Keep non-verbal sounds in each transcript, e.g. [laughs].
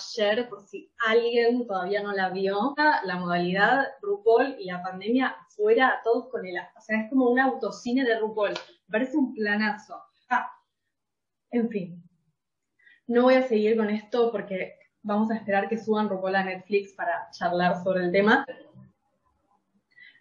ayer, por si alguien todavía no la vio. La modalidad RuPaul y la pandemia fuera todos con el... O sea, es como un autocine de RuPaul. Parece un planazo. Ah, en fin. No voy a seguir con esto porque vamos a esperar que suban RuPaul a Netflix para charlar sobre el tema.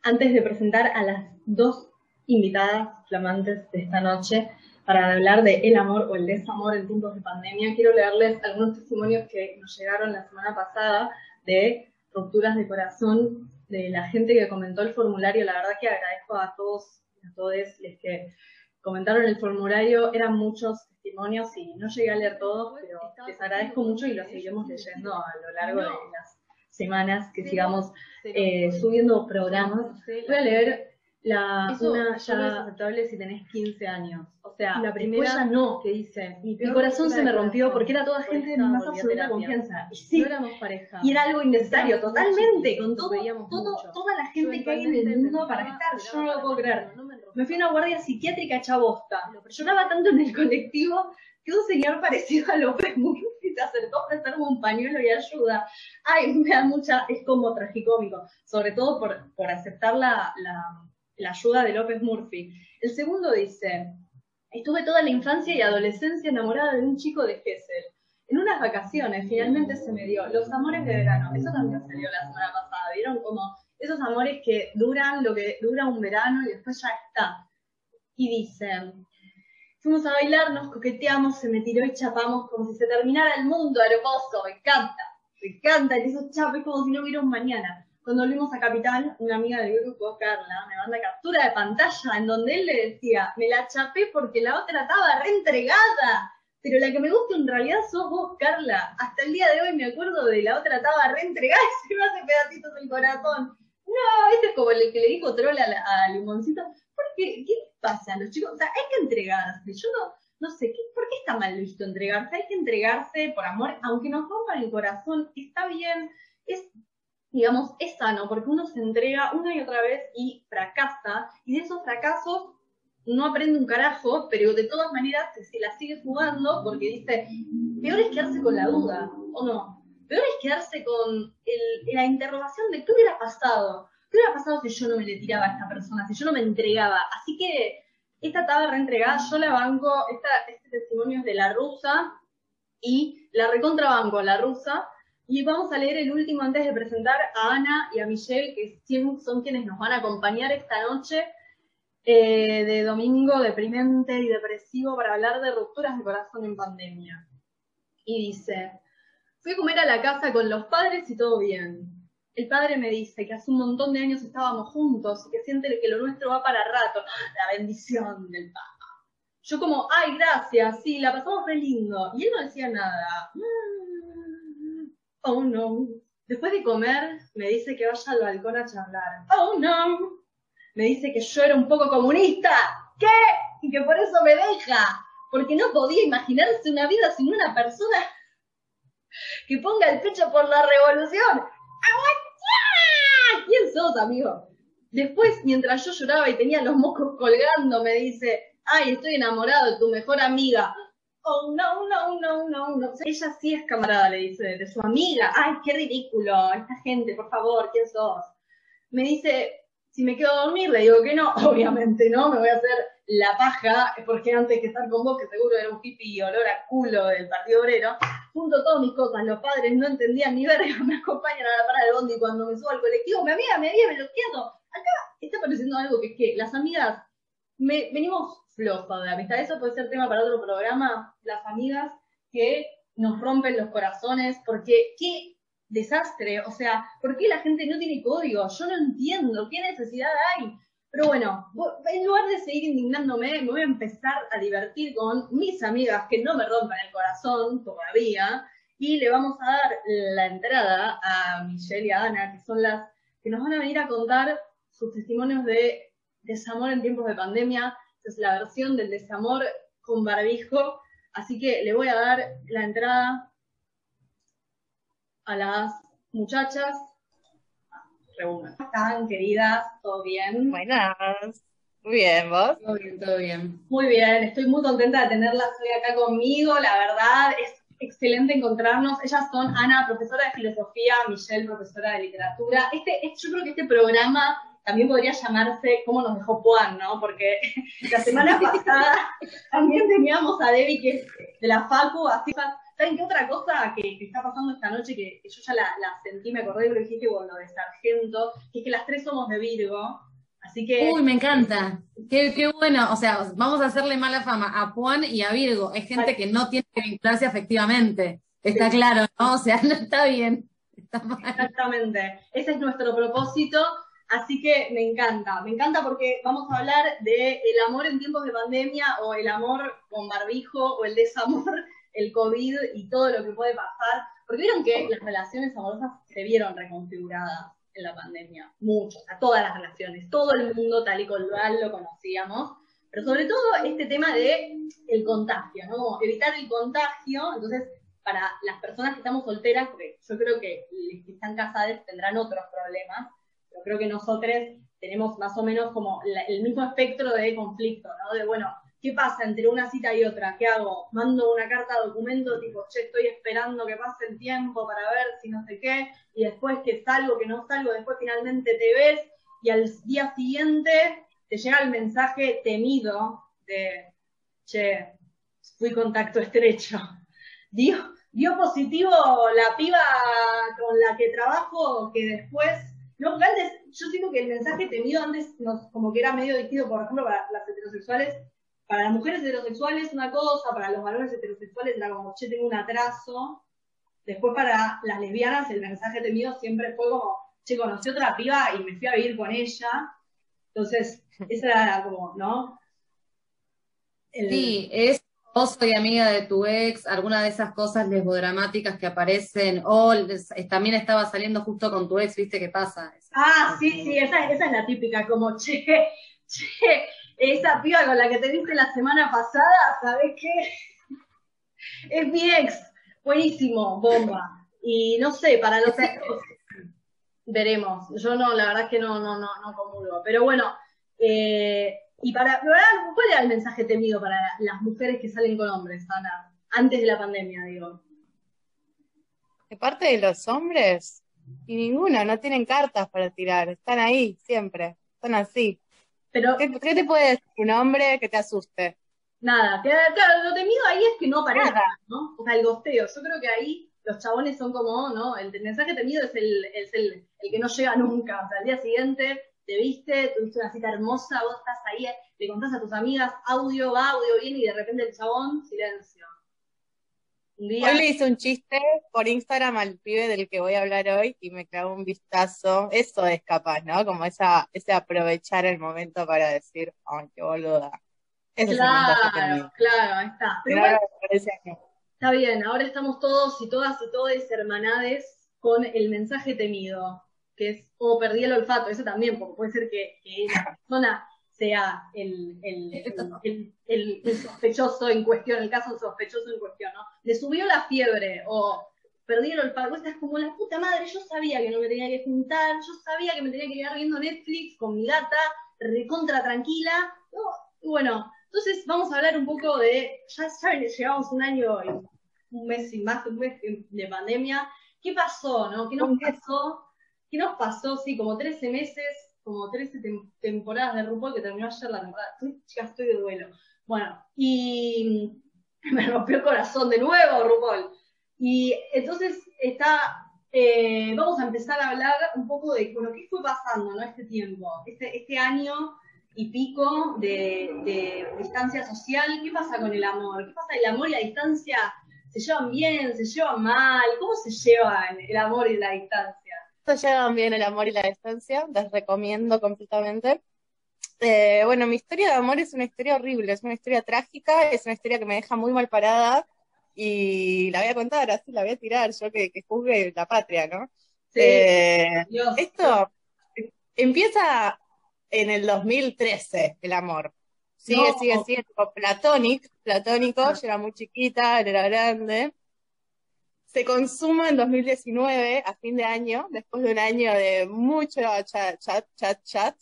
Antes de presentar a las dos invitadas flamantes de esta noche, para hablar de el amor o el desamor en tiempos de pandemia, quiero leerles algunos testimonios que nos llegaron la semana pasada de rupturas de corazón de la gente que comentó el formulario. La verdad que agradezco a todos y a todos los que comentaron el formulario. Eran muchos testimonios y no llegué a leer todos, pero les agradezco mucho y los seguiremos leyendo a lo largo de las semanas que sigamos eh, subiendo programas. Voy a leer la, una ya aceptable si tenés 15 años. O sea, la primera no, que dice, mi, corazón se me rompió porque era toda gente de mi más absoluta confianza. Y sí, éramos pareja. Y era algo innecesario, totalmente, con todo, todo toda la gente que hay en el mundo para estar. Yo no lo puedo creer. Me fui a una guardia psiquiátrica hecha bosta. Lloraba tanto en el colectivo que un señor parecido a López Murphy [laughs] se acercó a prestarme un pañuelo y ayuda. Ay, [laughs] me da mucha, es como tragicómico, sobre todo por, por aceptar la, la la ayuda de López Murphy. El segundo dice, estuve toda la infancia y adolescencia enamorada de un chico de Gessel. En unas vacaciones finalmente se me dio los amores de verano. Eso también salió la semana pasada. ¿Vieron como esos amores que duran lo que dura un verano y después ya está? Y dice, fuimos a bailar, nos coqueteamos, se me tiró y chapamos como si se terminara el mundo, hermoso, me encanta, me encanta, y esos chapes como si no hubiera un mañana. Cuando volvimos a Capital, una amiga del grupo, Carla, me manda captura de pantalla en donde él le decía, me la chapé porque la otra estaba reentregada. Pero la que me gusta en realidad sos vos, Carla. Hasta el día de hoy me acuerdo de la otra estaba reentregada y se me hace pedacitos el corazón. No, este es como el que le dijo troll a, Limoncito. ¿Por qué? ¿Qué pasa los chicos? O sea, hay que entregarse. Yo no, no sé, ¿qué, ¿por qué está mal visto entregarse? Hay que entregarse por amor, aunque nos rompan el corazón, está bien, es digamos, es sano, porque uno se entrega una y otra vez y fracasa, y de esos fracasos no aprende un carajo, pero de todas maneras se la sigue jugando porque dice, peor es quedarse con la duda, ¿o no? Peor es quedarse con la interrogación de qué hubiera pasado, qué hubiera pasado si yo no me le tiraba a esta persona, si yo no me entregaba. Así que esta estaba reentregada, yo la banco, esta, este testimonio es de la rusa y la recontrabanco a la rusa, y vamos a leer el último antes de presentar a Ana y a Michelle, que son quienes nos van a acompañar esta noche eh, de domingo deprimente y depresivo para hablar de rupturas de corazón en pandemia. Y dice, fui a comer a la casa con los padres y todo bien. El padre me dice que hace un montón de años estábamos juntos y que siente que lo nuestro va para rato. La bendición del Papa. Yo como, ay, gracias, sí, la pasamos re lindo. Y él no decía nada. Oh no. Después de comer, me dice que vaya al balcón a charlar. Oh no. Me dice que yo era un poco comunista. ¿Qué? Y que por eso me deja. Porque no podía imaginarse una vida sin una persona que ponga el pecho por la revolución. ¿Quién sos, amigo? Después, mientras yo lloraba y tenía los mocos colgando, me dice, ay, estoy enamorado de tu mejor amiga oh, no, no, no, no, no. Ella sí es camarada, le dice, de su amiga. Ay, qué ridículo, esta gente, por favor, ¿quién sos? Me dice, si me quedo a dormir, le digo que no, [laughs] obviamente no, me voy a hacer la paja, porque antes que estar con vos, que seguro era un pipi y olor a culo del Partido Obrero, junto todas mis cosas, los padres no entendían ni verga, [laughs] me acompañan a la parada del bondi cuando me subo al colectivo, mi amiga me había bloqueado. Acá está apareciendo algo que es que las amigas me, venimos flojo de amistad. Eso puede ser tema para otro programa, las amigas que nos rompen los corazones, porque qué desastre, o sea, ¿por qué la gente no tiene código? Yo no entiendo, ¿qué necesidad hay? Pero bueno, en lugar de seguir indignándome, me voy a empezar a divertir con mis amigas que no me rompan el corazón todavía, y le vamos a dar la entrada a Michelle y a Ana, que son las que nos van a venir a contar sus testimonios de desamor en tiempos de pandemia, es la versión del desamor con barbijo. Así que le voy a dar la entrada a las muchachas. ¿Cómo están, queridas? ¿Todo bien? Buenas. Muy bien, ¿vos? Todo bien, todo bien. Muy bien, estoy muy contenta de tenerlas hoy acá conmigo. La verdad es excelente encontrarnos. Ellas son Ana, profesora de filosofía, Michelle, profesora de literatura. Este, yo creo que este programa también podría llamarse ¿Cómo nos dejó Juan? ¿no? Porque [laughs] la semana pasada también teníamos a Debbie, que es de la Facu, así ¿Saben qué otra cosa que, está pasando esta noche que, yo ya la, sentí, me acordé de lo que dijiste con lo de Sargento, que es que las tres somos de Virgo, así que... Uy, me encanta, qué, qué bueno, o sea, vamos a hacerle mala fama a Juan y a Virgo, es gente que no tiene que vincularse afectivamente, está claro, ¿no? O sea, [laughs] no está bien, está mal. Exactamente, ese es nuestro propósito, Así que me encanta, me encanta porque vamos a hablar de el amor en tiempos de pandemia o el amor con barbijo o el desamor [laughs] el COVID y todo lo que puede pasar, porque vieron que las relaciones amorosas se vieron reconfiguradas en la pandemia, mucho, o todas las relaciones, todo el mundo tal y cual lo conocíamos, pero sobre todo este tema de el contagio, ¿no? Evitar el contagio, entonces para las personas que estamos solteras, porque yo creo que los que están casadas tendrán otros problemas, pero creo que nosotros tenemos más o menos como el mismo espectro de conflicto, ¿no? De bueno, ¿Qué pasa entre una cita y otra? ¿Qué hago? Mando una carta documento tipo, che, estoy esperando que pase el tiempo para ver si no sé qué, y después que salgo, que no salgo, después finalmente te ves, y al día siguiente te llega el mensaje temido de, che, fui contacto estrecho. [laughs] Dio, dio positivo la piba con la que trabajo que después no, antes, yo digo que el mensaje temido antes como que era medio dirigido, por ejemplo, para las heterosexuales, para las mujeres heterosexuales una cosa, para los varones heterosexuales era como, che, tengo un atraso. Después para las lesbianas el mensaje temido siempre fue como, che, conocí otra piba y me fui a vivir con ella. Entonces, esa era como, ¿no? Sí, es vos soy amiga de tu ex, alguna de esas cosas lesbodramáticas que aparecen, o también estaba saliendo justo con tu ex, ¿viste qué pasa? ah, sí, sí, esa, esa es la típica, como, [laughs] che, che, esa piba con la que te viste la semana pasada, ¿sabes qué? [laughs] Es mi ex. Buenísimo, bomba. Y no sé, para los hijos, veremos. Yo no, la verdad es que no, no, no, no comulgo. Pero bueno, eh, y para, ¿cuál era el mensaje temido para las mujeres que salen con hombres, Ana? Antes de la pandemia, digo. De parte de los hombres, y ninguno, no tienen cartas para tirar, están ahí siempre, están así. Pero, ¿Qué, te puede decir un hombre que te asuste? Nada, claro, lo temido ahí es que no aparezca, ¿no? O sea, el gosteo. Yo creo que ahí los chabones son como, ¿no? El, mensaje temido es el, es el, el que no llega nunca. O sea, al día siguiente te viste, tuviste una cita hermosa, vos estás ahí, le contás a tus amigas, audio va, audio viene, y de repente el chabón, silencio. Hoy le hice un chiste por Instagram al pibe del que voy a hablar hoy y me clavó un vistazo. Eso es capaz, ¿no? Como esa, ese aprovechar el momento para decir, ay, qué boluda. claro, claro, ahí está. Está bien, ahora estamos todos y todas y todos hermanades con el mensaje temido, que es, o oh, perdí el olfato, eso también, porque puede ser que, que la persona sea el, el, el, sospechoso en cuestión, el caso sospechoso en cuestión, ¿no? Le subió la fiebre o perdí el olfato, es como la puta madre, yo sabía que no me tenía que juntar, yo sabía que me tenía que quedar viendo Netflix con mi gata, recontra tranquila, y bueno, entonces vamos a hablar un poco de, ya saben, llegamos un año y un mes y más un mes de pandemia, ¿qué pasó, no? ¿Qué nos pasó? ¿Qué nos pasó? Sí, como 13 meses como 13 temporadas de RuPaul que terminó ayer la temporada. Estoy, chicas, estoy de duelo. Bueno, y [laughs] me rompió el corazón de nuevo RuPaul. Y entonces está, eh, vamos a empezar a hablar un poco de bueno, qué fue pasando ¿no? este tiempo, este, este año y pico de, distancia social. ¿Qué pasa con el amor? ¿Qué pasa? ¿El amor y la distancia se llevan bien, se llevan mal? ¿Cómo se llevan el amor y la distancia? Llegan bien el amor y la distancia, les recomiendo completamente. Eh, bueno, mi historia de amor es una historia horrible, es una historia trágica, es una historia que me deja muy mal parada y la voy a contar, así la voy a tirar, yo que, que juzgue la patria, ¿no? Eh, esto empieza en el 2013, el amor. Sigue, sigue siendo platónico, platónico, yo era muy chiquita, él era grande se consuma en 2019, a fin de año, después de un año de mucho chat, chat, chat, chat.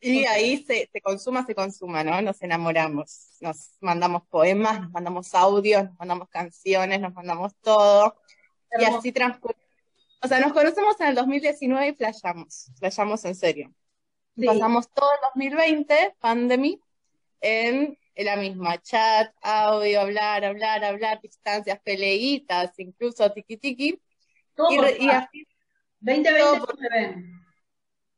Y ahí se, se consuma, se consuma, ¿no? Nos enamoramos, nos mandamos poemas, nos mandamos audios, nos mandamos canciones, nos mandamos todo. Y Hermoso. así transcurre. O sea, nos conocemos en el 2019 y flashamos, flashamos en serio. Sí. Pasamos todo el 2020, pandemia, en la misma chat, audio, hablar, hablar, hablar, distancias, peleitas, incluso tiki tiki. Todo Y, por re- y así 2020 todo no por- se ven.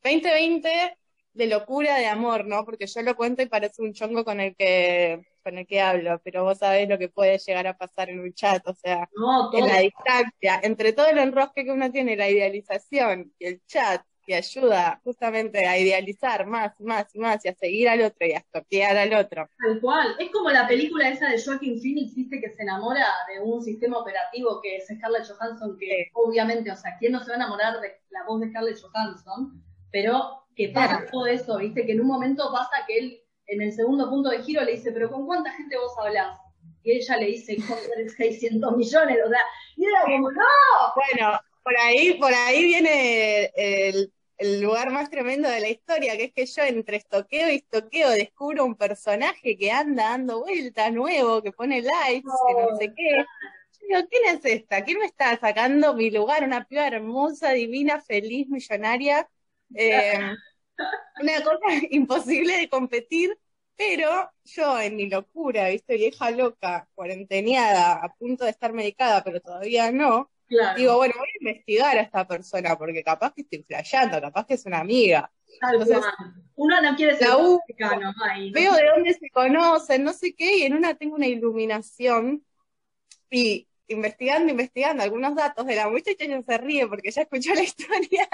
2020 de locura, de amor, ¿no? Porque yo lo cuento y parece un chongo con el que, con el que hablo, pero vos sabés lo que puede llegar a pasar en un chat, o sea, No, en la distancia, entre todo el enrosque que uno tiene, la idealización y el chat, que ayuda justamente a idealizar más y más y más y a seguir al otro y a estoquear al otro. Tal cual. Es como la película esa de Joaquin Phoenix, viste, que se enamora de un sistema operativo que es Scarlett Johansson, que Sí. obviamente, o sea, ¿quién no se va a enamorar de la voz de Scarlett Johansson? Pero que pasa Claro. todo eso, viste, que en un momento pasa que él, en el segundo punto de giro, le dice, pero ¿con cuánta gente vos hablás? Y ella le dice, con 600 millones, o sea, y era como, no, Bueno, por ahí, por ahí viene el, el lugar más tremendo de la historia, que es que yo entre estoqueo y estoqueo descubro un personaje que anda dando vueltas nuevo, que pone likes, que no sé qué. Yo digo, ¿quién es esta? ¿Quién me está sacando mi lugar? Una piba hermosa, divina, feliz, millonaria. Eh, una cosa [laughs] imposible de competir, pero yo en mi locura, viste, vieja loca, cuarenteneada, a punto de estar medicada, pero todavía no, claro, Digo, bueno, voy a investigar a esta persona porque capaz que estoy flasheando, capaz que es una amiga. entonces. Uno no quiere ser mexicano, Veo de dónde se conocen, no sé qué, y en una tengo una iluminación y investigando, investigando algunos datos de la muchacha ya se ríe porque ya escuchó la [laughs] historia.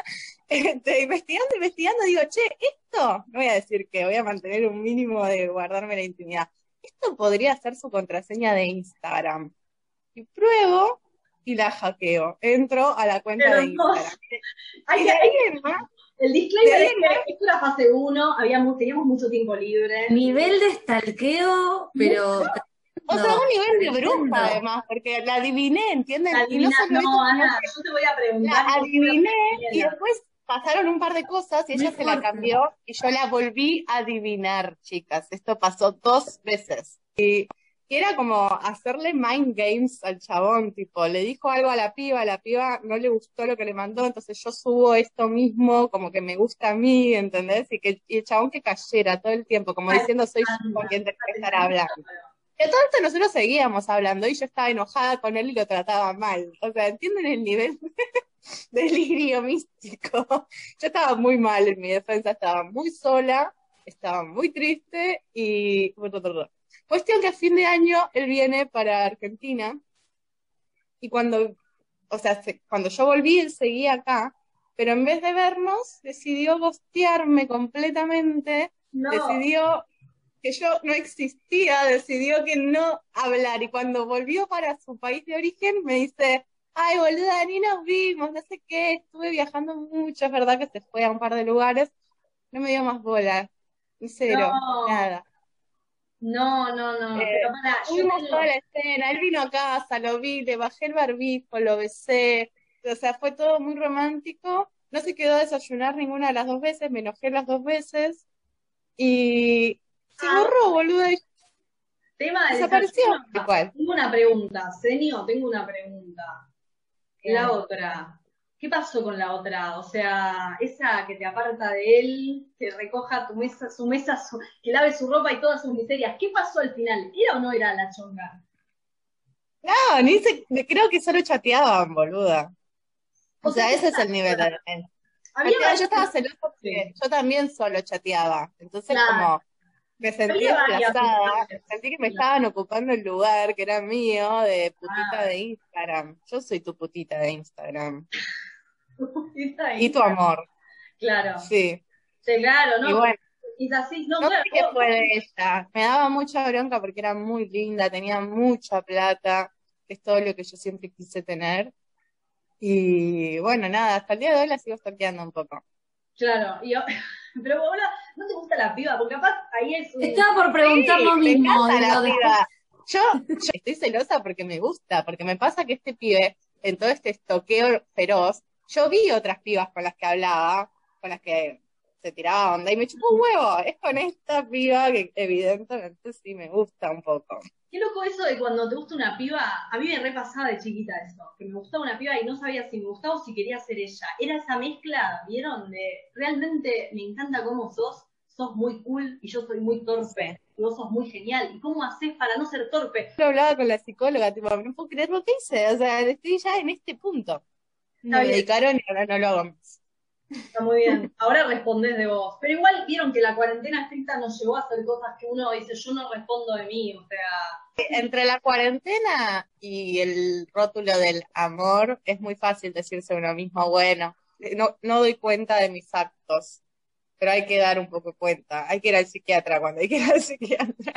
Este, investigando, investigando, digo, che, esto, no voy a decir que voy a mantener un mínimo de guardarme la intimidad. Esto podría ser su contraseña de Instagram. Y pruebo y la hackeo. Entro a la cuenta de. Instagram. [laughs] Hay que- más, El disclaimer es que esto era fase 1, habíamos, teníamos mucho tiempo libre. Nivel de stalkeo, pero O sea, un nivel de bruja además, porque la adiviné, ¿entienden? La y no no, Ana, que yo te voy a preguntar. la adiviné y después pasaron un par de cosas y ella Muy se la cambió y yo la volví a adivinar, chicas. Esto pasó dos veces. Y, y era como hacerle mind games al chabón, tipo, le dijo algo a la piba, la piba no le gustó lo que le mandó, entonces yo subo esto mismo, como que me gusta a mí, ¿entendés? Y que y el chabón que cayera todo el tiempo, como diciendo, soy yo con quien tengo que estar hablando. Y esto nosotros seguíamos hablando y yo estaba enojada con él y lo trataba mal. O sea, ¿entienden el nivel [laughs] de delirio místico? Yo estaba muy mal en mi defensa, estaba muy sola, estaba muy triste y... Cuestión que a fin de año él viene para Argentina y cuando, o sea, se- cuando yo volví él seguía acá, pero en vez de vernos decidió gostearme completamente No, decidió que yo no existía, decidió que no hablar y cuando volvió para su país de origen me dice, ay boluda, ni nos vimos, no sé qué, estuve viajando mucho, es verdad que se fue a un par de lugares, no me dio más bola, cero, No. nada. No, no, no. Eh, pero para, yo Fuimos tengo- toda la escena, él vino a casa, lo vi, le bajé el barbijo, lo besé, o sea, fue todo muy romántico, no se quedó a desayunar ninguna de las dos veces, me enojé las dos veces y se Ah. borró, boluda, tema de desapareció. Tengo una pregunta, Senio, tengo una pregunta. La otra. ¿Qué pasó con la otra? O sea, esa que te aparta de él, que recoja tu mesa, su mesa, su- que lave su ropa y todas sus miserias. ¿Qué pasó al final? ¿Era o no era la chonga? No, ni se, creo que solo chateaban, boluda. O O sea, sea, ese es el nivel de Yo estaba celosa porque yo también solo chateaba. Entonces, Claro. como me sentí desplazada, sentí que me estaban ocupando el lugar que era mío de putita Ah. de Instagram. Yo soy tu putita de Instagram. [laughs] Y tu amor, Claro, sí. sí, claro, ¿no? Y bueno, Es así, no, no claro, sé qué vos- fue de ella. Me daba mucha bronca porque era muy linda, tenía mucha plata, que es todo lo que yo siempre quise tener. Y bueno, nada, hasta el día de hoy la sigo stalkeando un poco. Claro, y yo- [laughs] pero boludo, ¿no te gusta la piba? Porque capaz ahí es un... estaba por preguntar Sí, lo me mismo. encanta la piba. Yo, yo estoy celosa porque me gusta, porque me pasa que este pibe, en todo este estoqueo feroz, yo vi otras pibas con las que hablaba, con las que se tiraba onda y me chupó un huevo. Es con esta piba que evidentemente sí me gusta un poco. Qué loco eso de cuando te gusta una piba, a mí me repasaba de chiquita eso, que me gustaba una piba y no sabía si me gustaba o si quería ser ella. Era esa mezcla, ¿vieron? De realmente me encanta cómo sos, sos muy cool y yo soy muy torpe. Y vos sos muy genial. ¿Y cómo haces para no ser torpe? Yo hablaba con la psicóloga, tipo, no puedo creer lo que hice, o sea, estoy ya en este punto. Me dedicaron y ahora no lo hago más. Está muy bien. Ahora respondés de vos. Pero igual vieron que la cuarentena estricta nos llevó a hacer cosas que uno dice, yo no respondo de mí. O sea. Entre la cuarentena y el rótulo del amor, es muy fácil decirse uno mismo, bueno, no, no doy cuenta de mis actos. Pero hay que dar un poco cuenta. Hay que ir al psiquiatra cuando hay que ir al psiquiatra.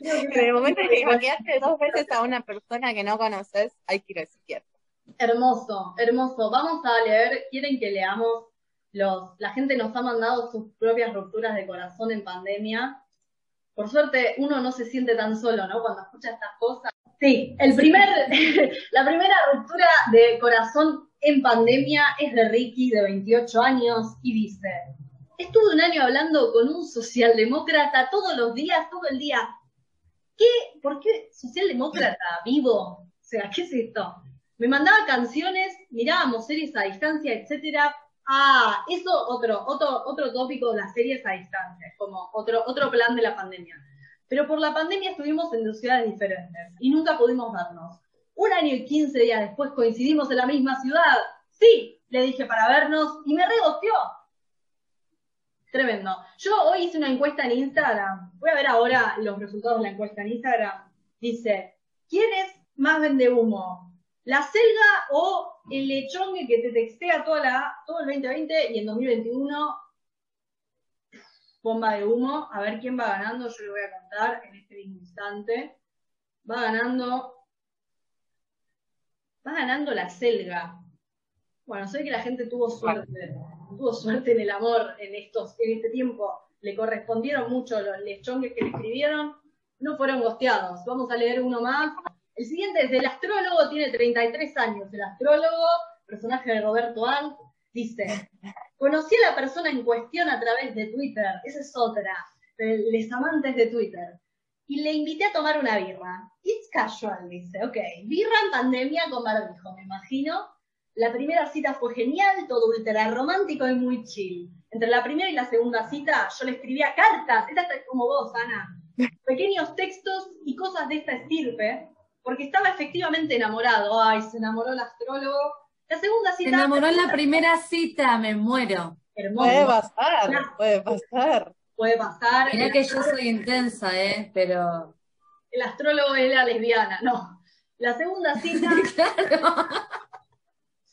En el momento en que imaginaste dos veces a una persona que no conoces, hay que ir al psiquiatra. Hermoso, hermoso. Vamos a leer, quieren que leamos los, la gente nos ha mandado sus propias rupturas de corazón en pandemia. Por suerte, uno no se siente tan solo, ¿no? Cuando escucha estas cosas. Sí, el primer, [laughs] la primera ruptura de corazón en pandemia es de Ricky, de 28 años, y dice, estuve un año hablando con un socialdemócrata todos los días, todo el día. ¿Qué? ¿Por qué socialdemócrata vivo? O sea, ¿qué es esto? Me mandaba canciones, mirábamos series a distancia, etcétera, Ah, eso otro, otro, otro tópico, las series a distancia, como otro, otro plan de la pandemia. Pero por la pandemia estuvimos en dos ciudades diferentes y nunca pudimos vernos. Un año y quince días después coincidimos en la misma ciudad. Sí, le dije para vernos y me regosteó. Tremendo. Yo hoy hice una encuesta en Instagram. Voy a ver ahora los resultados de la encuesta en Instagram. Dice, ¿quién es más vende humo? ¿La selga o el lechón que te textea toda la, todo el 2020 y en 2021 bomba de humo. A ver quién va ganando, yo le voy a contar en este mismo instante. Va ganando, va ganando la selga. Bueno, sé que la gente tuvo suerte, tuvo suerte en el amor en estos, en este tiempo. Le correspondieron mucho los lechongues que le escribieron, no fueron gosteados. Vamos a leer uno más. El siguiente es el astrólogo, tiene 33 años. El astrólogo, personaje de Roberto Ant, dice, conocí a la persona en cuestión a través de Twitter, esa es otra, de les amantes de Twitter, y le invité a tomar una birra. It's casual, dice, ok, birra en pandemia con barbijo, me imagino. La primera cita fue genial, todo ultra romántico y muy chill. Entre la primera y la segunda cita yo le escribía cartas, esta es como vos, Ana, pequeños textos y cosas de esta estirpe, porque estaba efectivamente enamorado. Ay, se enamoró el astrólogo. La segunda cita. Se enamoró en la primera cita, me muero. Hermoso. Puede pasar, puede pasar. Puede pasar. Mirá que yo soy intensa, ¿eh? Pero. El astrólogo era lesbiana, no. La segunda cita. [laughs]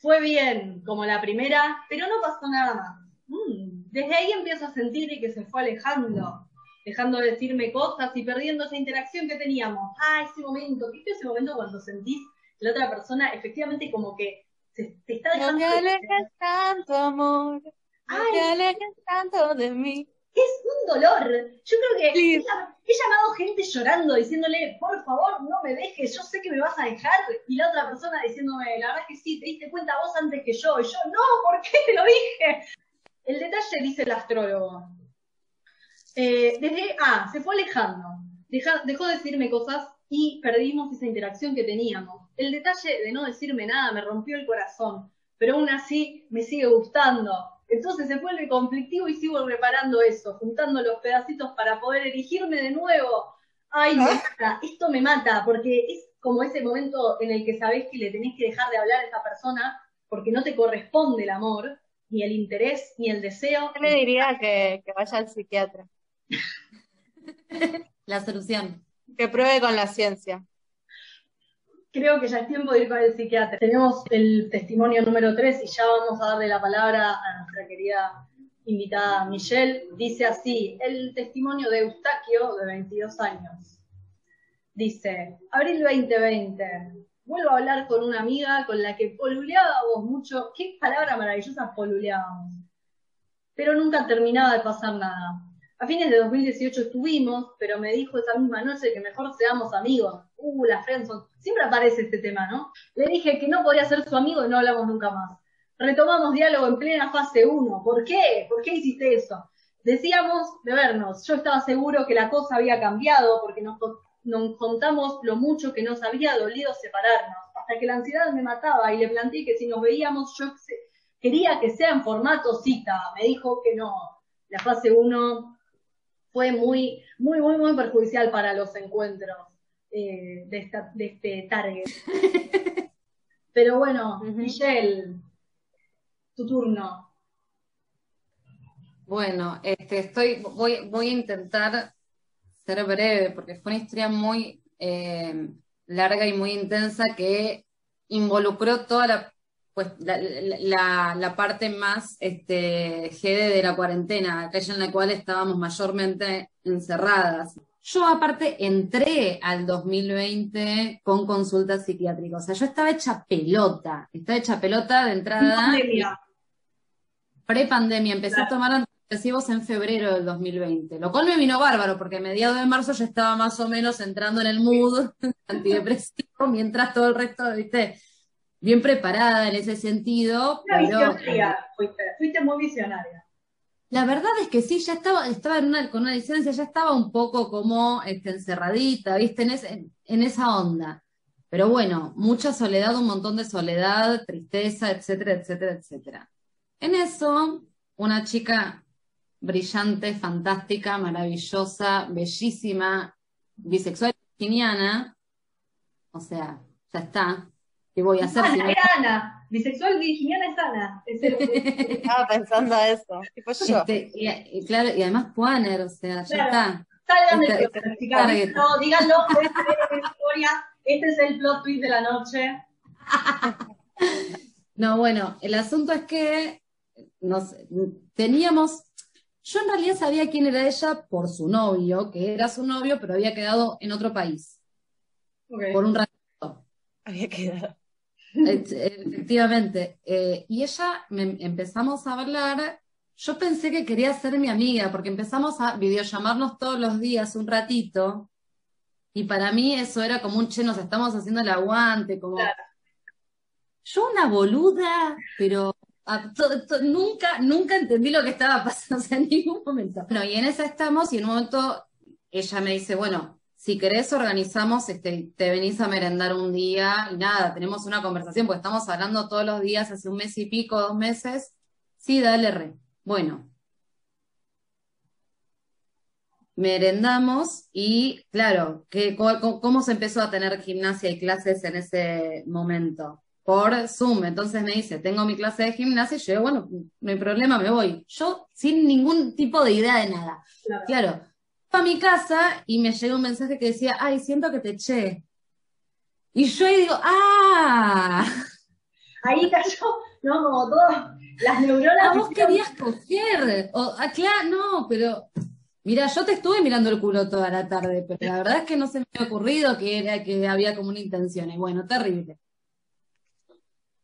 Fue bien, como la primera, pero no pasó nada más. Mm, desde ahí empiezo a sentir que se fue alejando dejando de decirme cosas y perdiendo esa interacción que teníamos. Ah, ese momento, ¿viste ese momento cuando sentís que la otra persona efectivamente como que se, te está dejando... No te alejes tanto, amor. No te alejes tanto de mí. Es un dolor. Yo creo que he, llamado gente llorando, diciéndole, por favor, no me dejes, yo sé que me vas a dejar. Y la otra persona diciéndome, la verdad es que sí, te diste cuenta vos antes que yo. Y yo, no, ¿por qué te lo dije? El detalle dice el astrólogo. Eh, desde, ah, se fue alejando, dejó de decirme cosas y perdimos esa interacción que teníamos. El detalle de no decirme nada me rompió el corazón, pero aún así me sigue gustando. Entonces se vuelve conflictivo y sigo reparando eso, juntando los pedacitos para poder elegirme de nuevo. Ay, me ¿Ah? mata, esto me mata, porque es como ese momento en el que sabés que le tenés que dejar de hablar a esa persona porque no te corresponde el amor, ni el interés, ni el deseo. Yo le diría que vaya al psiquiatra. [laughs] La solución. Que pruebe con la ciencia. Creo que ya es tiempo de ir con el psiquiatra. Tenemos el testimonio número 3 y ya vamos a darle la palabra a nuestra querida invitada Michelle. Dice así, el testimonio de Eustaquio, de 22 años. Dice, abril 2020, vuelvo a hablar con una amiga con la que poluleábamos mucho. Qué palabra maravillosa poluleábamos. Pero nunca terminaba de pasar nada. A fines de 2018 estuvimos, pero me dijo esa misma noche que mejor seamos amigos. Uh, la Friendson. Siempre aparece este tema, ¿no? Le dije que no podía ser su amigo y no hablamos nunca más. retomamos diálogo en plena fase 1. ¿Por qué? ¿Por qué hiciste eso? Decíamos de yo estaba seguro que la cosa había cambiado porque nos, nos contamos lo mucho que nos había dolido separarnos, hasta que la ansiedad me mataba y le planteé que si nos veíamos yo quería que sea en formato cita. Me dijo que no, la fase 1 fue muy, muy, muy, muy perjudicial para los encuentros eh, de, esta, de este target. [laughs] Pero bueno, Michelle, tu turno. Bueno, este, estoy, voy, voy a intentar ser breve porque fue una historia muy eh, larga y muy intensa que involucró toda la, pues, la, la, parte más este, de la cuarentena, aquella en la cual estábamos mayormente encerradas. Yo aparte entré al 2020 con consulta psiquiátrica, o sea, yo estaba hecha pelota, estaba hecha pelota de entrada. Pre-pandemia, empecé a tomar antidepresivos en febrero del 2020, lo cual me vino bárbaro, porque a mediados de marzo ya estaba más o menos entrando en el mood [laughs] antidepresivo, mientras todo el resto, viste, bien preparada en ese sentido. fuiste, fuiste muy visionaria. La verdad es que sí, ya estaba, estaba en una, con una licencia, ya estaba un poco como este, encerradita, ¿viste? En, en, esa onda. Pero bueno, mucha soledad, un montón de soledad, tristeza, etcétera, etcétera, etcétera. En eso, una chica brillante, fantástica, maravillosa, bellísima, bisexual virginiana, o sea, ya está. ¿Qué voy a hacer? Ana, bisexual virginiana es Ana. [laughs] Estaba pensando eso. Tipo yo. Este, y, claro, y además Puaner, o sea, ya está. Salgan de este, No, díganlo, esta es la historia, este es el plot twist de la noche. [laughs] No, bueno, el asunto es que nos teníamos, yo en realidad sabía quién era ella por su novio, que era su novio, pero había quedado en otro país. Por un ratito. Había quedado. Efectivamente. Eh, y ella me, empezamos a hablar. Yo pensé que quería ser mi amiga, porque empezamos a videollamarnos todos los días un ratito. Y para mí eso era como un che, nos estamos haciendo el aguante, como. Yo una boluda, pero nunca, nunca entendí lo que estaba [laughs] pasando, o sea, en ningún momento. Bueno, y en esa estamos, y en un momento ella me dice, bueno, si querés organizamos, este, te venís a merendar un día y nada, tenemos una conversación, porque estamos hablando todos los días, hace un mes y pico, dos meses. Sí, dale re. Bueno. Merendamos y claro, que, ¿cómo se empezó a tener gimnasia y clases en ese momento? Por Zoom. Entonces me dice, tengo mi clase de gimnasia y yo, bueno, no hay problema, me voy. Yo sin ningún tipo de idea de nada. claro a mi casa y me llegó un mensaje que decía, ay, siento que te eché. Y yo ahí digo, ¡ah! Ahí cayó, no, como todo, las neuronas. ¿A vos querías coger? O, ah, claro, no, pero. Mira, yo te estuve mirando el culo toda la tarde, pero la verdad es que no se me ha ocurrido que era que había como una intención. Y bueno, terrible.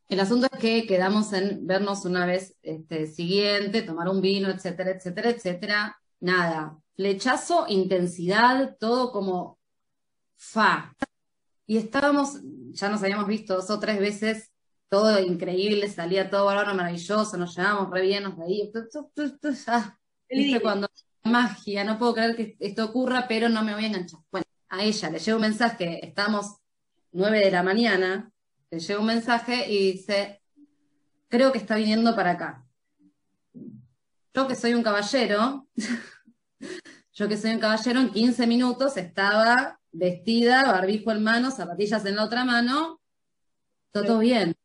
El asunto es que quedamos en vernos una vez este, siguiente, tomar un vino, etcétera, etcétera, etcétera. Nada, flechazo, intensidad, todo como fa. Y estábamos, ya nos habíamos visto dos o tres veces, todo increíble, salía todo bárbaro, maravilloso, nos llevamos re bien, nos reíamos. Ah, ¿Viste cuando magia? No puedo creer que esto ocurra, pero no me voy a enganchar. Bueno, a ella le llega un mensaje, estamos nueve de la mañana, le llega un mensaje y dice, creo que está viniendo para acá. Yo que soy un caballero, [laughs] yo que soy un caballero, en 15 minutos estaba vestida, barbijo en mano, zapatillas en la otra mano, todo, bien.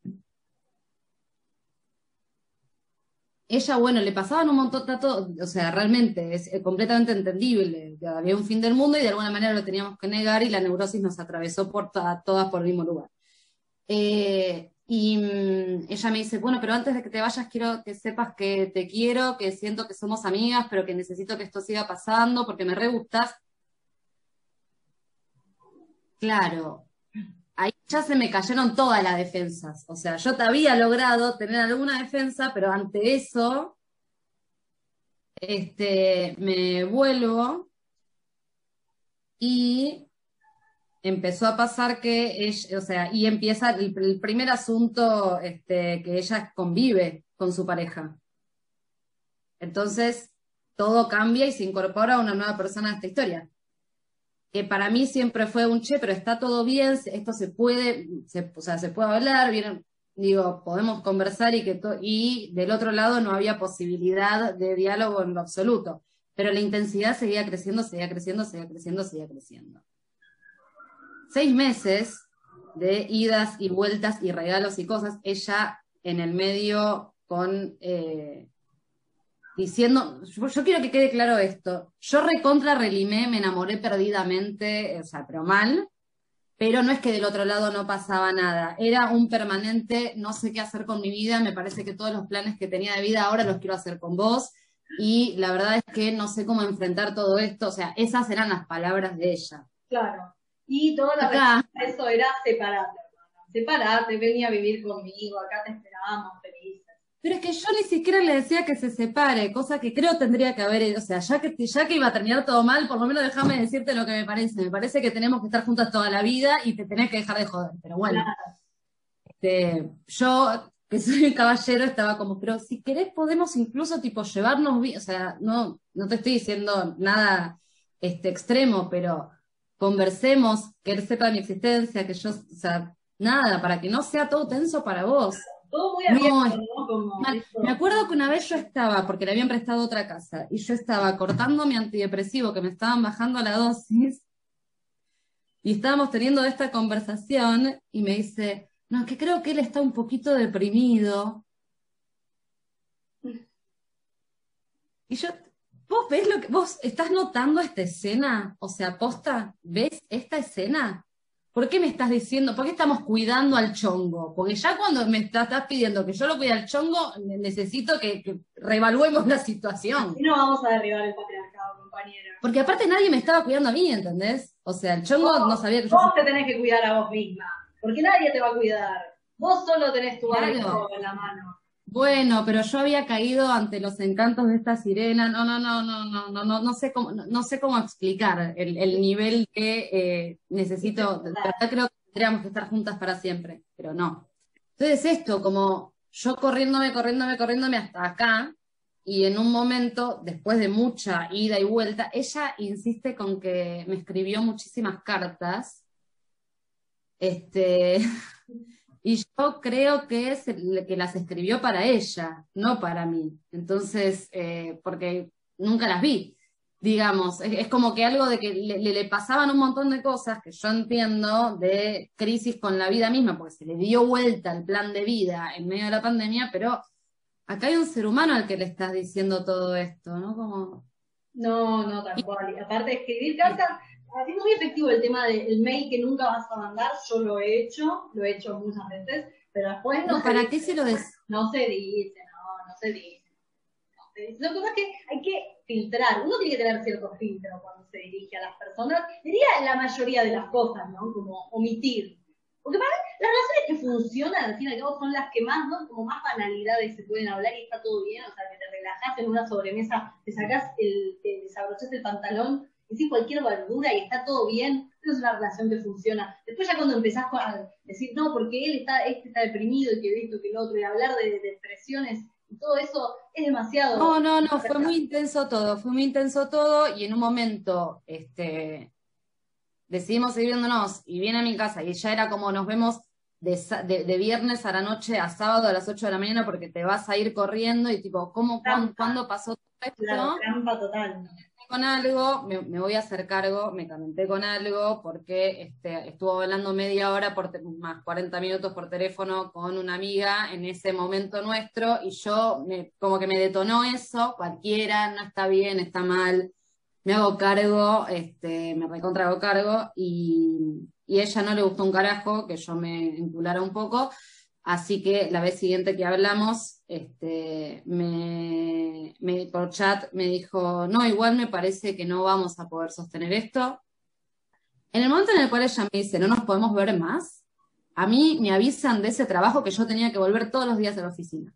Ella, bueno, le pasaban un montón, todo, o sea, realmente es eh, completamente entendible. Había un fin del mundo y de alguna manera lo teníamos que negar y la neurosis nos atravesó por todas por el mismo lugar. Eh, y mm, ella me dice, bueno, pero antes de que te vayas quiero que sepas que te quiero, que siento que somos amigas, pero que necesito que esto siga pasando porque me re gustas. Claro, ahí ya se me cayeron todas las defensas. O sea, yo te había logrado tener alguna defensa, pero ante eso, este, me vuelvo y empezó a pasar que ella, o sea, y empieza el, primer asunto este, que ella convive con su pareja. Entonces, todo cambia y se incorpora una nueva persona a esta historia. Que para mí siempre fue un che, pero está todo bien, esto se puede, se, o sea, se puede hablar, bien, digo, podemos conversar y que y del otro lado no había posibilidad de diálogo en lo absoluto. Pero la intensidad seguía creciendo, seguía creciendo, seguía creciendo, seguía creciendo. Seis meses de idas y vueltas y regalos y cosas, ella en el medio con eh, diciendo, yo, quiero que quede claro esto, yo recontra relimé, me enamoré perdidamente, o sea, pero mal, pero no es que del otro lado no pasaba nada, era un permanente, no sé qué hacer con mi vida, me parece que todos los planes que tenía de vida ahora los quiero hacer con vos, y la verdad es que no sé cómo enfrentar todo esto, o sea, esas eran las palabras de ella. Claro, y toda la respuesta eso era separarte, hermano, separate, venía a vivir conmigo, acá te esperábamos, feliz pero es que yo ni siquiera le decía que se separe, cosa que creo tendría que haber, o sea, ya que, ya que iba a terminar todo mal, por lo menos déjame decirte lo que me parece. Me parece que tenemos que estar juntas toda la vida y te tenés que dejar de joder. Pero bueno, este, yo, que soy un caballero, estaba como, pero si querés podemos incluso tipo llevarnos bien, o sea, no, no te estoy diciendo nada este, extremo, pero conversemos, que él sepa mi existencia, que yo, o sea, nada, para que no sea todo tenso para vos. Me acuerdo que una vez yo estaba, porque le habían prestado otra casa, y yo estaba cortando mi antidepresivo, que me estaban bajando la dosis, y estábamos teniendo esta conversación, y me dice, no, que creo que él está un poquito deprimido. Y yo, ¿vos ves lo que, vos estás notando esta escena? O sea, posta, ¿ves esta escena? ¿por qué me estás diciendo, por qué estamos cuidando al chongo? Porque ya cuando me estás, pidiendo que yo lo cuide al chongo, necesito que, reevaluemos la situación. No vamos a derribar el patriarcado, compañera. Porque aparte nadie me estaba cuidando a mí, ¿entendés? O sea, el chongo no sabía que yo... Vos te tenés que cuidar a vos misma, porque nadie te va a cuidar. Vos solo tenés tu claro. en la mano. Bueno, pero yo había caído ante los encantos de esta sirena. No, no, no, no, no, no, no, no sé cómo, no, sé cómo explicar el, el nivel que eh, necesito. De verdad creo que tendríamos que estar juntas para siempre, pero no. Entonces esto, como yo corriéndome, corriéndome, corriéndome hasta acá, y en un momento, después de mucha ida y vuelta, ella insiste con que me escribió muchísimas cartas. Este, [laughs] Y yo creo que es el que las escribió para ella, no para mí. Entonces, eh, porque nunca las vi. Digamos, es, como que algo de que le, le, pasaban un montón de cosas que yo entiendo de crisis con la vida misma, porque se le dio vuelta el plan de vida en medio de la pandemia, pero acá hay un ser humano al que le estás diciendo todo esto, ¿no? Como... No, no, tal cual. Y aparte de escribir cartas, es muy efectivo el tema del mail que nunca vas a mandar. Yo lo he hecho, lo he hecho muchas veces, pero después no. ¿Para qué se lo des? No se dice, no, no se dice. Lo que pasa es que hay que filtrar. Uno tiene que tener cierto filtro cuando se dirige a las personas. Diría la mayoría de las cosas, ¿no? Como omitir. Porque para las razones que funcionan, al fin y al cabo, son las que más, ¿no? Como más banalidades se pueden hablar y está todo bien. O sea, que te relajas en una sobremesa, te sacas el, te desabrochas el pantalón decís cualquier verdura y está todo bien, eso es una relación que funciona. Después ya cuando empezás a decir, no, porque él está, este está deprimido y que esto, que el otro, y hablar de, depresiones y todo eso es demasiado. No, no, no, fue muy intenso todo, fue muy intenso todo y en un momento, este, decidimos seguir viéndonos y viene a mi casa y ya era como nos vemos de, viernes a la noche a sábado a las 8 de la mañana porque te vas a ir corriendo y tipo, ¿cómo, cuándo, pasó todo esto? trampa total con algo, me, voy a hacer cargo, me comenté con algo porque este, estuvo hablando media hora por más 40 minutos por teléfono con una amiga en ese momento nuestro y yo me, como que me detonó eso, cualquiera, no está bien, está mal, me hago cargo, este, me recontra hago cargo y, y ella no le gustó un carajo que yo me enculara un poco Así que la vez siguiente que hablamos, este, me, por chat me dijo, no, igual me parece que no vamos a poder sostener esto. En el momento en el cual ella me dice, no nos podemos ver más, a mí me avisan de ese trabajo que yo tenía que volver todos los días a la oficina.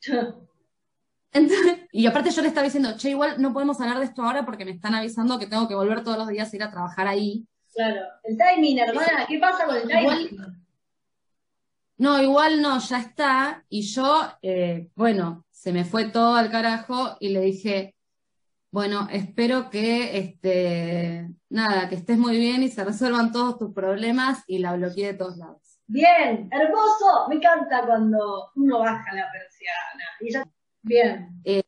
[laughs] y aparte yo le estaba diciendo, che, igual no podemos hablar de esto ahora porque me están avisando que tengo que volver todos los días a ir a trabajar ahí. Claro, el timing, hermana, ¿qué pasa con el timing? No, igual no, ya está. Y yo, eh, bueno, se me fue todo al carajo y le dije, bueno, espero que, este, nada, que estés muy bien y se resuelvan todos tus problemas y la bloqueé de todos lados. Bien, hermoso, me encanta cuando uno baja la persiana. Y ya, bien. Eh,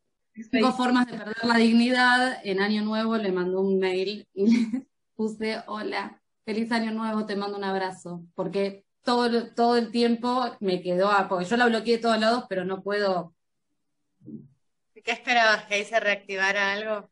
cinco formas de perder la dignidad. En Año Nuevo le mandó un mail y [laughs] le puse, hola, feliz Año Nuevo, te mando un abrazo. Porque todo, todo el tiempo me quedó, a, porque yo la bloqueé de todos lados, pero no puedo. ¿Qué esperabas? ¿Que ahí se reactivara algo?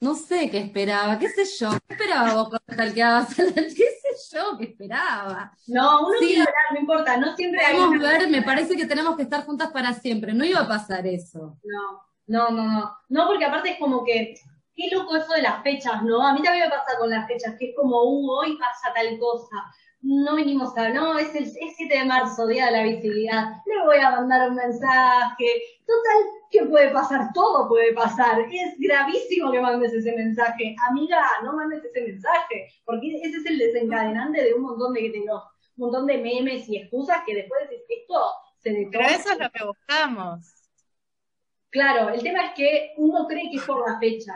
No sé qué esperaba, qué sé yo, qué esperaba vos cuando la- [laughs] qué sé yo, qué esperaba. No, uno Sí. quiere hablar, no importa, no siempre hay Podemos una- ver, me parece que tenemos que estar juntas para siempre, no iba a pasar eso. No, no, no, no. No, porque aparte es como que, qué loco eso de las fechas, ¿no? A mí también me pasa con las fechas, que es como, uh, hoy pasa tal cosa. No venimos a, no, es el es 7 de marzo, Día de la Visibilidad. Le voy a mandar un mensaje. Total, ¿qué puede pasar? Todo puede pasar. Es gravísimo que mandes ese mensaje. Amiga, no mandes ese mensaje, porque ese es el desencadenante de un montón de, un montón de memes y excusas que después decís, esto se Pero detona. eso es lo que buscamos. Claro, el tema es que uno cree que es por la fecha,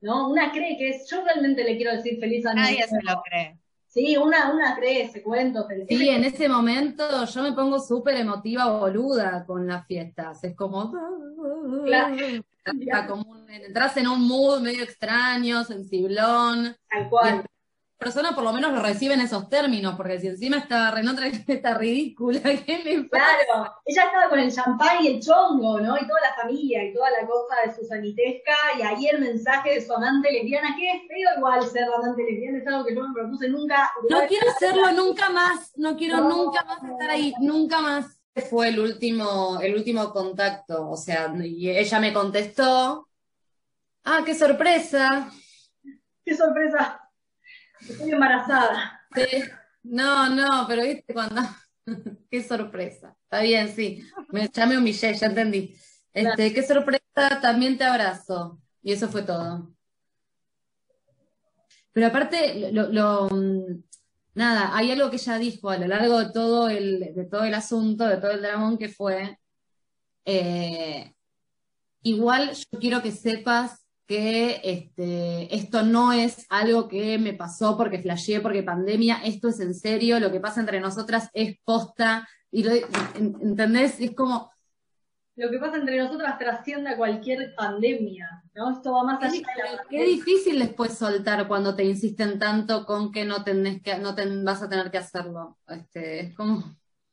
¿no? Una cree que es, yo realmente le quiero decir feliz año Nadie se lo cree. Sí, una, una cree ese cuento, Sí, en ese momento yo me pongo súper emotiva boluda con las fiestas. Es como. Claro. [laughs] Como un- entras en un mood medio extraño, sensiblón. tal cual. Persona por lo menos lo recibe en esos términos, porque si encima está Renotra [laughs] está ridícula, ¿qué le pasa? Claro, ella estaba con el champán y el chongo, ¿no? Y toda la familia y toda la cosa de Susanitesca, y ahí el mensaje de su amante lesbiana, que es feo igual ser amante lesbiana, es algo que yo no me propuse nunca. No quiero hacerlo nunca más, no quiero No. nunca más estar ahí, nunca más. Fue el último, el último contacto, o sea, y ella me contestó, ah, qué sorpresa. ¡Qué sorpresa! Estoy embarazada. Sí. No, no, pero viste cuando, [laughs] qué sorpresa. Está bien, sí, me, ya me humillé, ya entendí. Este, qué sorpresa, también te abrazo. Y eso fue todo. Pero aparte, lo, lo, mm, nada, hay algo que ella dijo a lo largo de todo el, de todo el asunto, de todo el dramón que fue, eh, igual yo quiero que sepas que este, esto no es algo que me pasó porque flasheé, porque pandemia, esto es en serio, lo que pasa entre nosotras es posta, y lo, en- ¿entendés? Es como, Lo que pasa entre nosotras trasciende a cualquier pandemia, ¿no? Esto va más allá de la pero qué difícil después soltar cuando te insisten tanto con que no tenés que, no ten- vas a tener que hacerlo. Este, es como,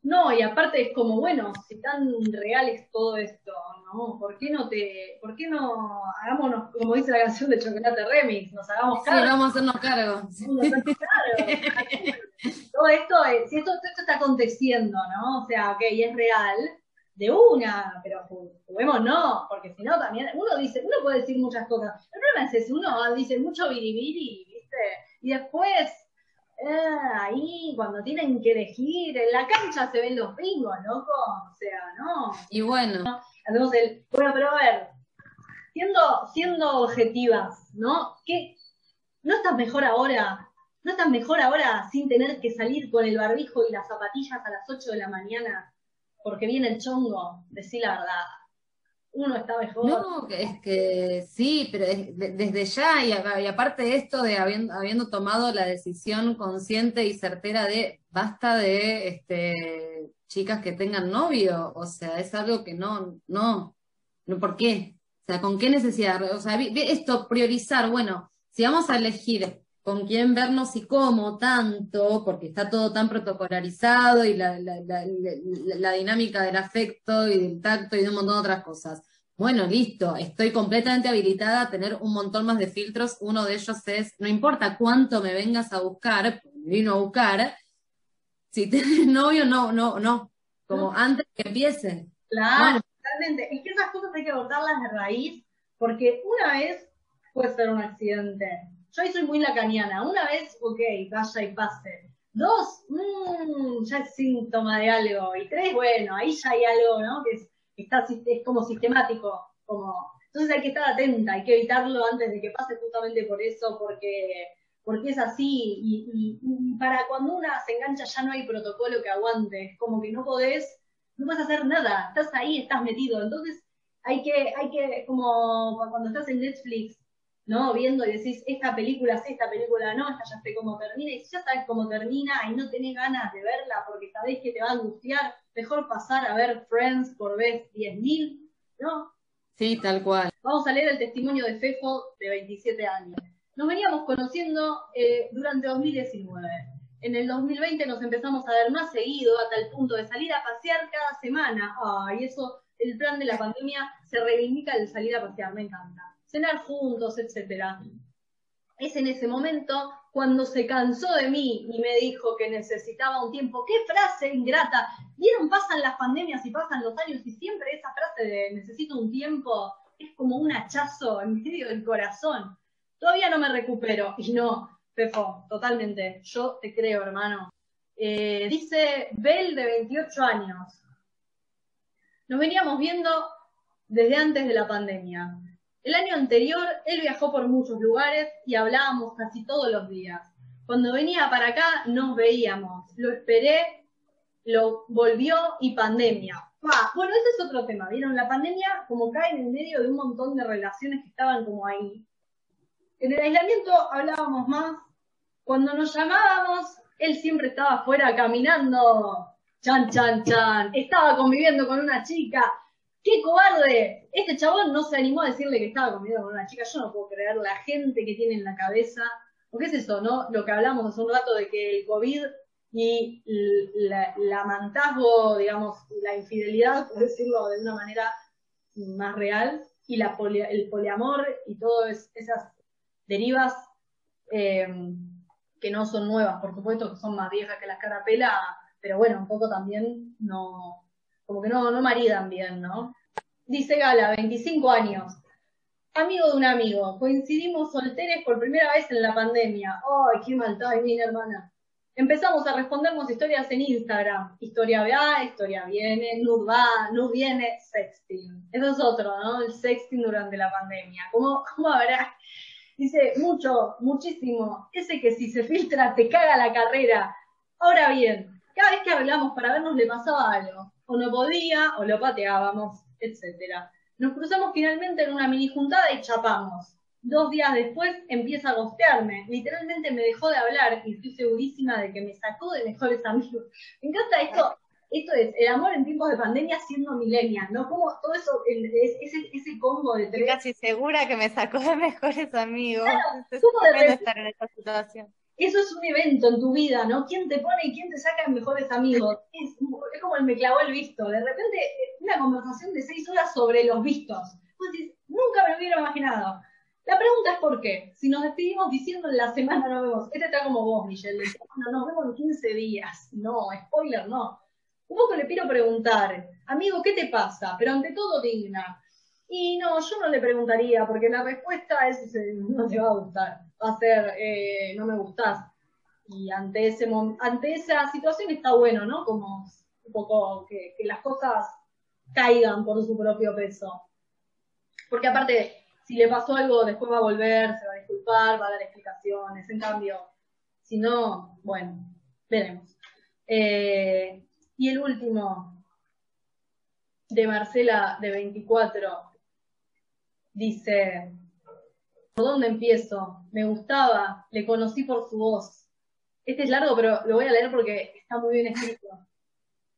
No, y aparte es como, bueno, si tan real es todo esto, ¿no? ¿Por qué no te, por qué no hagámonos, como dice la canción de Chocolate Remix, nos hagamos sí, cargo? vamos a hacernos cargo. Vamos a hacernos cargo. Todo esto, es- si esto, esto está aconteciendo, ¿no? O sea, ok, es real, de una, pero ju- juguemos no, porque si no también, uno dice, uno puede decir muchas cosas. El problema es ese, uno dice mucho biribiri, ¿viste? Y después, eh, ahí, cuando tienen que elegir, en la cancha se ven los bingos, loco, o sea, ¿no? Y bueno, Hacemos el, bueno, pero a ver, siendo, siendo objetivas, ¿no? ¿Qué, ¿No estás mejor ahora? ¿No estás mejor ahora sin tener que salir con el barbijo y las zapatillas a las 8 de la mañana? Porque viene el chongo, decí la verdad. Uno está mejor. no, es que sí, pero es- de- desde ya, y aparte de esto de habiendo, habiendo tomado la decisión consciente y certera de basta de este, chicas que tengan novio, o sea, es algo que no, no, no, ¿por qué? O sea, ¿con qué necesidad? O sea, esto, priorizar, bueno, si vamos a elegir con quién vernos y cómo tanto, porque está todo tan protocolarizado y la, la, la, la- la dinámica del afecto y del tacto y de un montón de otras cosas. Bueno, listo, estoy completamente habilitada a tener un montón más de filtros. Uno de ellos es, no importa cuánto me vengas a buscar, me vino a buscar, si tienes [laughs] novio, no, no, no, como antes que empiece. Claro, totalmente. Es que esas cosas hay que abordarlas de raíz, porque una vez puede ser un accidente. Yo ahí soy muy lacaniana. Una vez, ok, vaya y pase. Dos, mmm, ya es síntoma de algo. Y tres, bueno, ahí ya hay algo, ¿no? Que es, está, es como sistemático. Como... Entonces hay que estar atenta, hay que evitarlo antes de que pase justamente por eso, porque, porque es así, y, y, para cuando una se engancha ya no hay protocolo que aguante, es como que no podés, no puedes hacer nada, estás ahí, estás metido, entonces hay que, hay que, como cuando estás en Netflix, ¿no? Viendo y decís, esta película sí, esta película no, esta ya sé cómo termina, y si ya sabes cómo termina y no tenés ganas de verla porque sabés que te va a angustiar, mejor pasar a ver Friends por vez 10.000, ¿no? Sí, tal cual. Vamos a leer el testimonio de Fefo, de 27 años. Nos veníamos conociendo eh, durante 2019. En el 2020 nos empezamos a ver más seguido, a tal punto de salir a pasear cada semana. Ay, eso, el plan de la pandemia se reivindica el salir a pasear, me encanta. Cenar juntos, etcétera. Es en ese momento cuando se cansó de mí y me dijo que necesitaba un tiempo. ¡Qué frase ingrata! ¿Vieron? Pasan las pandemias y pasan los años y siempre esa frase de necesito un tiempo es como un hachazo en medio del corazón. Todavía no me recupero. Y no, Pefo, totalmente. Yo te creo, hermano. Eh, dice Bel de 28 años. Nos veníamos viendo desde antes de la pandemia. El año anterior él viajó por muchos lugares y hablábamos casi todos los días. Cuando venía para acá nos veíamos. Lo esperé, lo volvió y pandemia. bueno, ese es otro tema. ¿Vieron? La pandemia como cae en medio de un montón de relaciones que estaban como ahí. En el aislamiento hablábamos más. Cuando nos llamábamos, él siempre estaba afuera caminando. Chan, chan, chan. Estaba conviviendo con una chica. ¡Qué cobarde! Este chabón no se animó a decirle que estaba conviviendo con una chica. Yo no puedo creer la gente que tiene en la cabeza. Porque es eso, ¿no? Lo que hablamos hace un rato de que el COVID y la, la mantazgo, digamos, la infidelidad, por decirlo de una manera más real, y la el poliamor y todas esas derivas eh, que no son nuevas, por supuesto, que son más viejas que la carapela, pero bueno, un poco también no, como que no, no maridan bien, ¿no? Dice Gala, 25 años, amigo de un amigo, coincidimos solteres por primera vez en la pandemia. ¡Ay, qué mal mi hermana! Empezamos a respondernos historias en Instagram. Historia va, historia viene, nud va, nud viene, sexting. Eso es otro, ¿no? El sexting durante la pandemia. ¿Cómo, cómo habrá Dice, mucho, muchísimo. Ese que si se filtra te caga la carrera. Ahora bien, cada vez que hablamos para vernos le pasaba algo. O no podía, o lo pateábamos, etc. Nos cruzamos finalmente en una mini juntada y chapamos. Dos días después empieza a gostearme. Literalmente me dejó de hablar y estoy segurísima de que me sacó de mejores amigos. Me encanta esto esto es el amor en tiempos de pandemia siendo milenia, ¿no? Como todo eso, ese, ese combo de tres. Estoy casi segura que me sacó de mejores amigos. es de estar en esta situación. Eso es un evento en tu vida, ¿no? ¿Quién te pone y quién te saca de mejores amigos? [laughs] Es, como el me clavó el visto. De repente, una conversación de seis horas sobre los vistos. nunca me lo hubiera imaginado. La pregunta es por qué. Si nos despedimos diciendo en la semana nos vemos, este está como vos, Michelle, no, nos vemos en 15 días. No, spoiler, no un poco le quiero preguntar, amigo, ¿qué te pasa? Pero ante todo digna. Y no, yo no le preguntaría, porque la respuesta es, [laughs] no te va a gustar, va a ser, eh, no me gustás. Y ante, ese, ante esa situación está bueno, ¿no? Como un poco que, que las cosas caigan por su propio peso. Porque aparte, si le pasó algo, después va a volver, se va a disculpar, va a dar explicaciones. En cambio, si no, bueno, veremos. Eh, y el último, de Marcela, de 24, dice, ¿por dónde empiezo? Me gustaba, le conocí por su voz. Este es largo, pero lo voy a leer porque está muy bien escrito.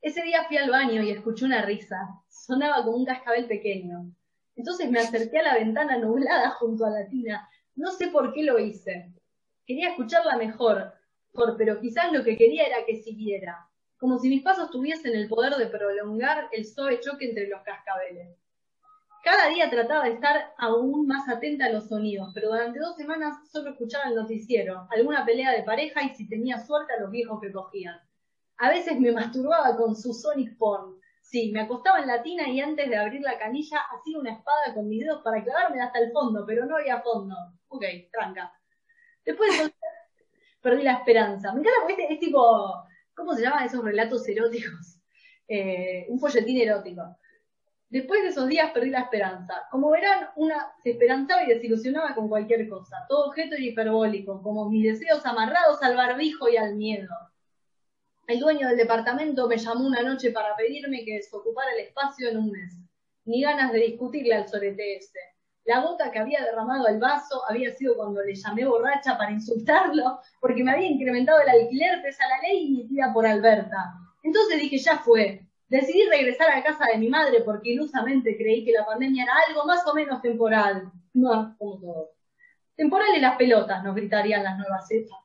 Ese día fui al baño y escuché una risa. Sonaba como un cascabel pequeño. Entonces me acerqué a la ventana nublada junto a la tina. No sé por qué lo hice. Quería escucharla mejor, pero quizás lo que quería era que siguiera como si mis pasos tuviesen el poder de prolongar el suave choque entre los cascabeles. Cada día trataba de estar aún más atenta a los sonidos, pero durante dos semanas solo escuchaba el noticiero, alguna pelea de pareja y si tenía suerte a los viejos que cogían. A veces me masturbaba con su sonic porn. Sí, me acostaba en la tina y antes de abrir la canilla hacía una espada con mis dedos para clavarme hasta el fondo, pero no había fondo. Ok, tranca. Después perdí la esperanza. Me encanta porque este es tipo ¿Cómo se llaman esos relatos eróticos? [laughs] Eh, un folletín erótico. Después de esos días perdí la esperanza. Como verán, una se esperanzaba y desilusionaba con cualquier cosa. Todo objeto era hiperbólico, como mis deseos amarrados al barbijo y al miedo. El dueño del departamento me llamó una noche para pedirme que desocupara el espacio en un mes. Ni ganas de discutirle al sorete ese. La gota que había derramado el vaso había sido cuando le llamé borracha para insultarlo, porque me había incrementado el alquiler pese a la ley emitida por Alberta. Entonces dije, ya fue. Decidí regresar a casa de mi madre porque ilusamente creí que la pandemia era algo más o menos temporal. No, como todo. Temporal y las pelotas, nos gritarían las nuevas cepas.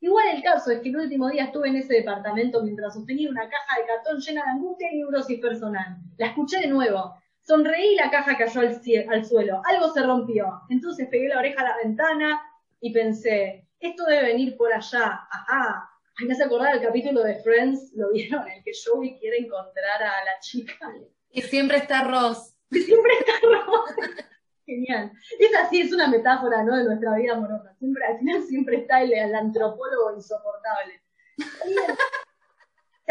Igual el caso es que el último día estuve en ese departamento mientras sostenía una caja de cartón llena de angustia y neurosis personal. La escuché de nuevo. Sonreí y la caja cayó al, al suelo. Algo se rompió. Entonces pegué la oreja a la ventana y pensé, esto debe venir por allá. Ajá. Ay, me hace acordar el capítulo de Friends, ¿lo vieron? En el que Joey quiere encontrar a la chica. Y siempre está Ross. Y siempre está Ross. [laughs] Genial. Es así, es una metáfora, ¿no? De nuestra vida amorosa. Siempre, al final siempre está el, el antropólogo insoportable.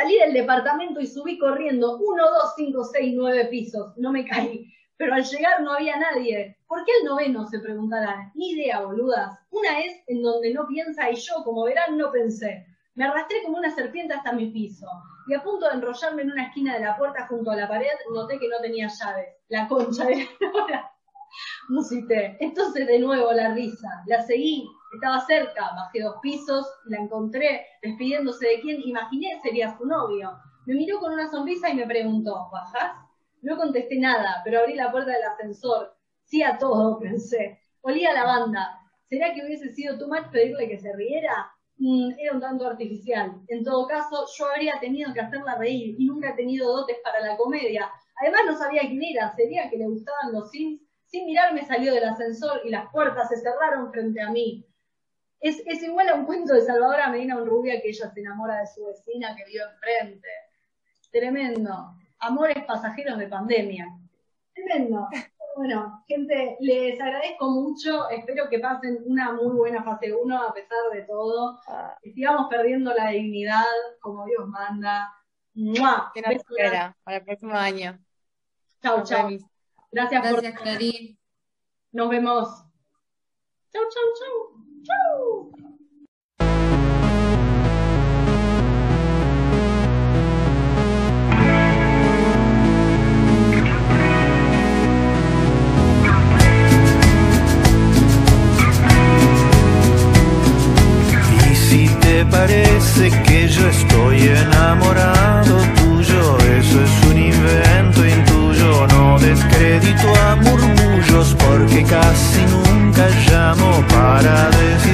Salí del departamento y subí corriendo uno, dos, cinco, seis, nueve pisos. No me caí. Pero al llegar no había nadie. ¿Por qué el noveno? Se preguntarán. Ni idea, boludas. Una es en donde no piensa y yo, como verán, no pensé. Me arrastré como una serpiente hasta mi piso. Y a punto de enrollarme en una esquina de la puerta junto a la pared, noté que no tenía llaves. La concha de la [laughs] Musité. Entonces de nuevo la risa. La seguí. Estaba cerca. Bajé dos pisos. La encontré despidiéndose de quien imaginé sería su novio. Me miró con una sonrisa y me preguntó, ¿bajás? No contesté nada, pero abrí la puerta del ascensor. Sí a todo, [laughs] pensé. Olía a lavanda. ¿Será que hubiese sido too much pedirle que se riera? Mm, era un tanto artificial. En todo caso, yo habría tenido que hacerla reír y nunca he tenido dotes para la comedia. Además, no sabía quién era. ¿Sería que le gustaban los Sims? Sin mirarme salió del ascensor y las puertas se cerraron frente a mí. Es, es igual a un cuento de Salvadora Medina Rubia que ella se enamora de su vecina que vive enfrente. Tremendo. Amores pasajeros de pandemia. Tremendo. Bueno, gente, les agradezco mucho. Espero que pasen una muy buena fase 1 a pesar de todo. Que sigamos perdiendo la dignidad como Dios manda. ¡Mua! Que nos espera para el próximo año. Chau, chau. Gracias, Gracias, por. Clarín. Nos vemos. Chau, chau, chau. Chau. Parece que yo estoy enamorado tuyo, eso es un invento intuyo, no descrédito a murmullos porque casi nunca llamo para decir